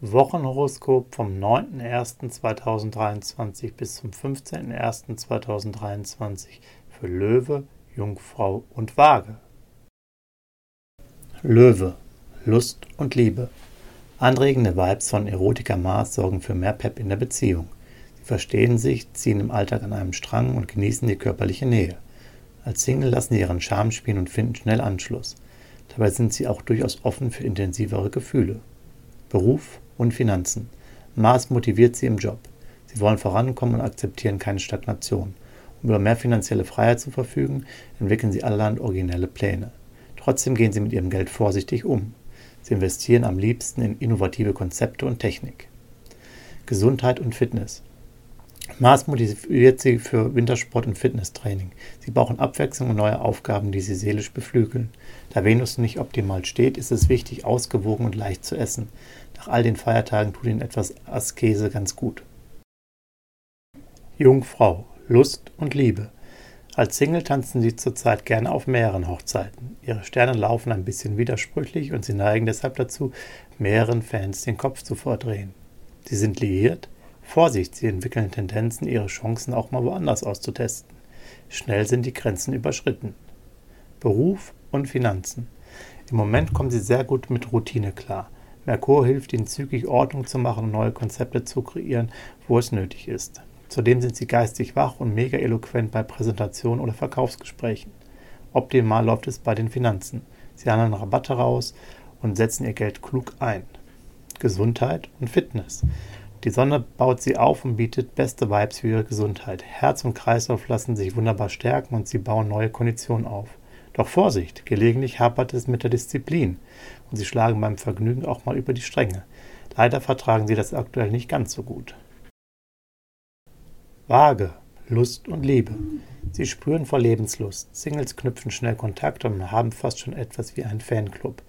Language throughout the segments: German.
Wochenhoroskop vom 9.01.2023 bis zum 15.01.2023 für Löwe, Jungfrau und Waage. Löwe, Lust und Liebe. Anregende Vibes von Erotiker Mars sorgen für mehr Pep in der Beziehung. Sie verstehen sich, ziehen im Alltag an einem Strang und genießen die körperliche Nähe. Als Single lassen sie ihren Charme spielen und finden schnell Anschluss. Dabei sind sie auch durchaus offen für intensivere Gefühle. Beruf und Finanzen. Mars motiviert sie im Job. Sie wollen vorankommen und akzeptieren keine Stagnation. Um über mehr finanzielle Freiheit zu verfügen, entwickeln sie allerhand originelle Pläne. Trotzdem gehen sie mit ihrem Geld vorsichtig um. Sie investieren am liebsten in innovative Konzepte und Technik. Gesundheit und Fitness. Mars motiviert sie für Wintersport und Fitnesstraining. Sie brauchen Abwechslung und neue Aufgaben, die sie seelisch beflügeln. Da Venus nicht optimal steht, ist es wichtig, ausgewogen und leicht zu essen. Nach all den Feiertagen tut ihnen etwas Askese ganz gut. Jungfrau, Lust und Liebe. Als Single tanzen sie zurzeit gerne auf mehreren Hochzeiten. Ihre Sterne laufen ein bisschen widersprüchlich und sie neigen deshalb dazu, mehreren Fans den Kopf zu verdrehen. Sie sind liiert, Vorsicht, sie entwickeln Tendenzen, ihre Chancen auch mal woanders auszutesten. Schnell sind die Grenzen überschritten. Beruf und Finanzen. Im Moment kommen sie sehr gut mit Routine klar. Merkur hilft ihnen zügig Ordnung zu machen und neue Konzepte zu kreieren, wo es nötig ist. Zudem sind sie geistig wach und mega eloquent bei Präsentationen oder Verkaufsgesprächen. Optimal läuft es bei den Finanzen. Sie handeln Rabatte raus und setzen ihr Geld klug ein. Gesundheit und Fitness. Die Sonne baut sie auf und bietet beste Vibes für ihre Gesundheit. Herz und Kreislauf lassen sich wunderbar stärken und sie bauen neue Konditionen auf. Doch Vorsicht, gelegentlich hapert es mit der Disziplin und sie schlagen beim Vergnügen auch mal über die Stränge. Leider vertragen sie das aktuell nicht ganz so gut. Waage, Lust und Liebe. Sie spüren vor Lebenslust. Singles knüpfen schnell Kontakt und haben fast schon etwas wie einen Fanclub.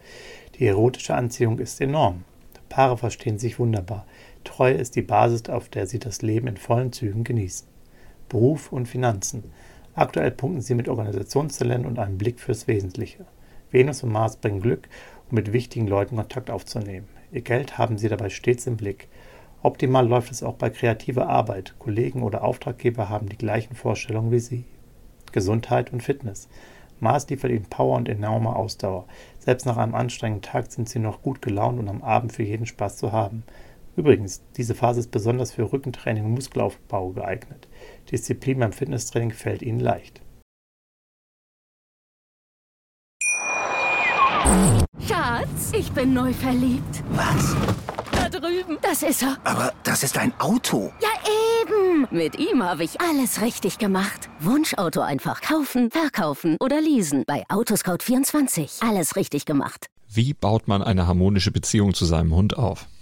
Die erotische Anziehung ist enorm. Paare verstehen sich wunderbar. Treue ist die Basis, auf der sie das Leben in vollen Zügen genießen. Beruf und Finanzen. Aktuell punkten sie mit Organisationstalent und einem Blick fürs Wesentliche. Venus und Mars bringen Glück, um mit wichtigen Leuten Kontakt aufzunehmen. Ihr Geld haben sie dabei stets im Blick. Optimal läuft es auch bei kreativer Arbeit. Kollegen oder Auftraggeber haben die gleichen Vorstellungen wie sie. Gesundheit und Fitness. Mars liefert ihnen Power und enorme Ausdauer. Selbst nach einem anstrengenden Tag sind sie noch gut gelaunt und am Abend für jeden Spaß zu haben. Übrigens, diese Phase ist besonders für Rückentraining und Muskelaufbau geeignet. Disziplin beim Fitnesstraining fällt ihnen leicht. Schatz, ich bin neu verliebt. Was? Da drüben. Das ist er. Aber das ist ein Auto. Ja, eben. Mit ihm habe ich alles richtig gemacht. Wunschauto einfach kaufen, verkaufen oder leasen. Bei Autoscout24. Alles richtig gemacht. Wie baut man eine harmonische Beziehung zu seinem Hund auf?